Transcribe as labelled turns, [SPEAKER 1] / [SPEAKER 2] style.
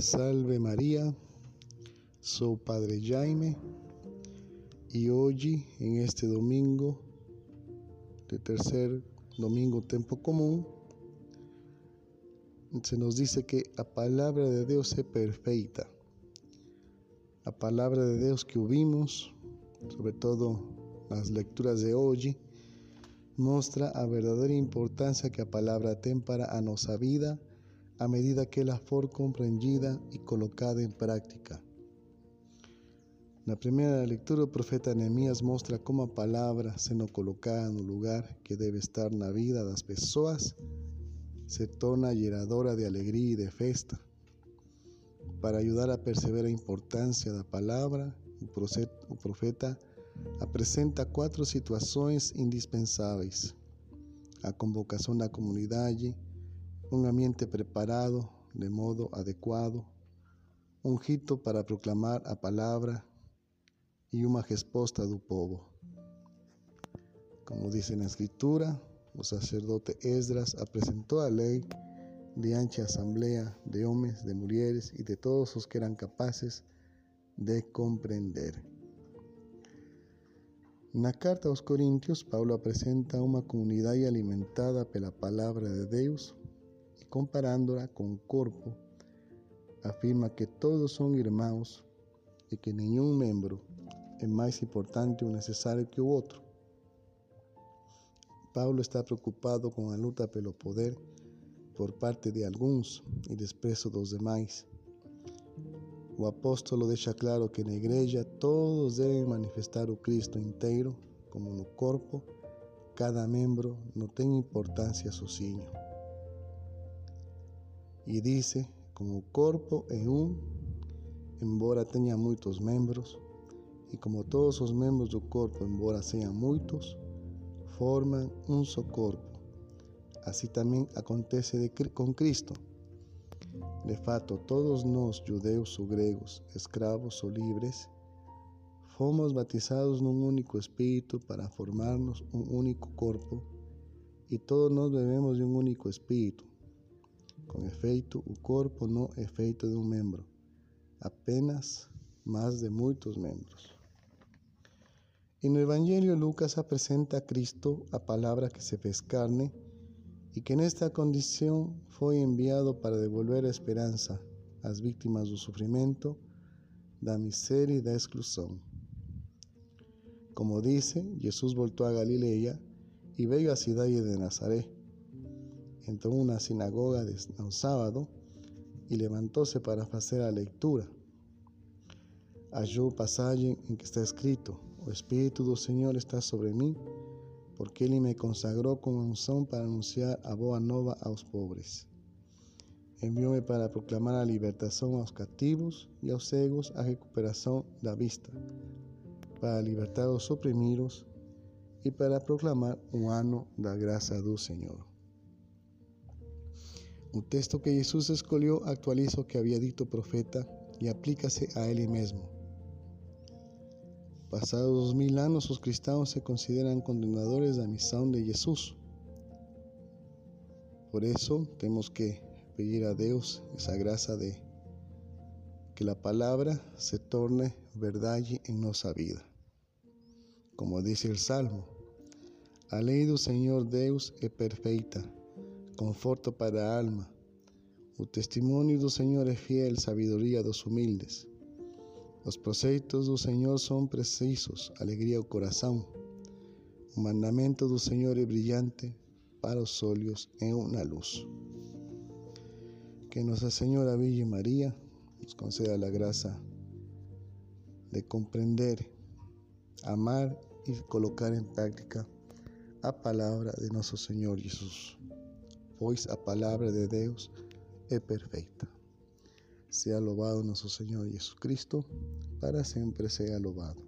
[SPEAKER 1] Salve María, soy Padre Jaime y hoy en este domingo, de tercer domingo tiempo común, se nos dice que la palabra de Dios es perfecta. La palabra de Dios que vimos, sobre todo las lecturas de hoy, muestra a verdadera importancia que la palabra tem para a nossa vida a medida que ela for compreendida y colocada en práctica. la primera lectura, el profeta Nehemías muestra cómo la palabra, sendo colocada el lugar que debe estar en la vida de las personas, se torna geradora de alegría y de festa. Para ayudar a perceber la importancia de la palabra, el profeta presenta cuatro situaciones indispensables. La convocación de la comunidad, un ambiente preparado de modo adecuado, un hito para proclamar a palabra y una respuesta del pueblo. Como dice en la escritura, el sacerdote Esdras presentó la ley de ancha asamblea de hombres, de mujeres y de todos los que eran capaces de comprender. En la carta a los Corintios, Pablo presenta una comunidad alimentada por la palabra de Dios comparándola con el cuerpo, afirma que todos son hermanos y que ningún miembro es más importante o necesario que otro. Pablo está preocupado con la lucha pelo poder por parte de algunos y desprecio de los demás. O apóstolo deja claro que en la iglesia todos deben manifestar o Cristo entero como no cuerpo, cada miembro no tiene importancia sozinho y dice, como cuerpo en un, embora tenga muchos miembros, y como todos los miembros del cuerpo, embora sean muchos, forman un solo cuerpo. Así también acontece con Cristo. De fato, todos nos, judeos o gregos, esclavos o libres, fomos bautizados en un único espíritu para formarnos un único cuerpo, y todos nos bebemos de un único espíritu. Con efeito, o corpo não é feito de um membro, apenas, mas de muitos membros. E no Evangelho, Lucas apresenta a Cristo a palavra que se fez carne e que nesta condição foi enviado para devolver a esperança às vítimas do sofrimento, da miséria e da exclusão. Como dice, Jesus voltou a Galileia e veio à cidade de Nazaré entró en una sinagoga de un sábado y levantóse para hacer la lectura. Halló pasaje en que está escrito, o Espíritu del Señor está sobre mí, porque Él me consagró como unción para anunciar a boa nova a los pobres. Envióme para proclamar la libertación a los cautivos y a los cegos a recuperación de la vista, para libertar a los oprimidos y para proclamar un año de gracia del Señor. Un texto que Jesús escogió actualiza que había dicho profeta y aplícase a él mismo. Pasados dos mil años, los cristianos se consideran condenadores de la misión de Jesús. Por eso tenemos que pedir a Dios esa gracia de que la palabra se torne verdad en nuestra vida. Como dice el Salmo, a ley del Señor Deus es perfecta conforto para alma. O testimonio do Senhor é fiel, sabedoria dos humildes. Os preceitos do Senhor são precisos, alegria ao coração. O mandamento do Senhor é brilhante, para os olhos é uma luz. Que Nossa Senhora Virgem Maria nos conceda a graça de compreender, amar e colocar em prática a palavra de nosso Senhor Jesus. Pues a palabra de Dios es perfecta. Sea alabado nuestro Señor Jesucristo, para siempre sea alabado.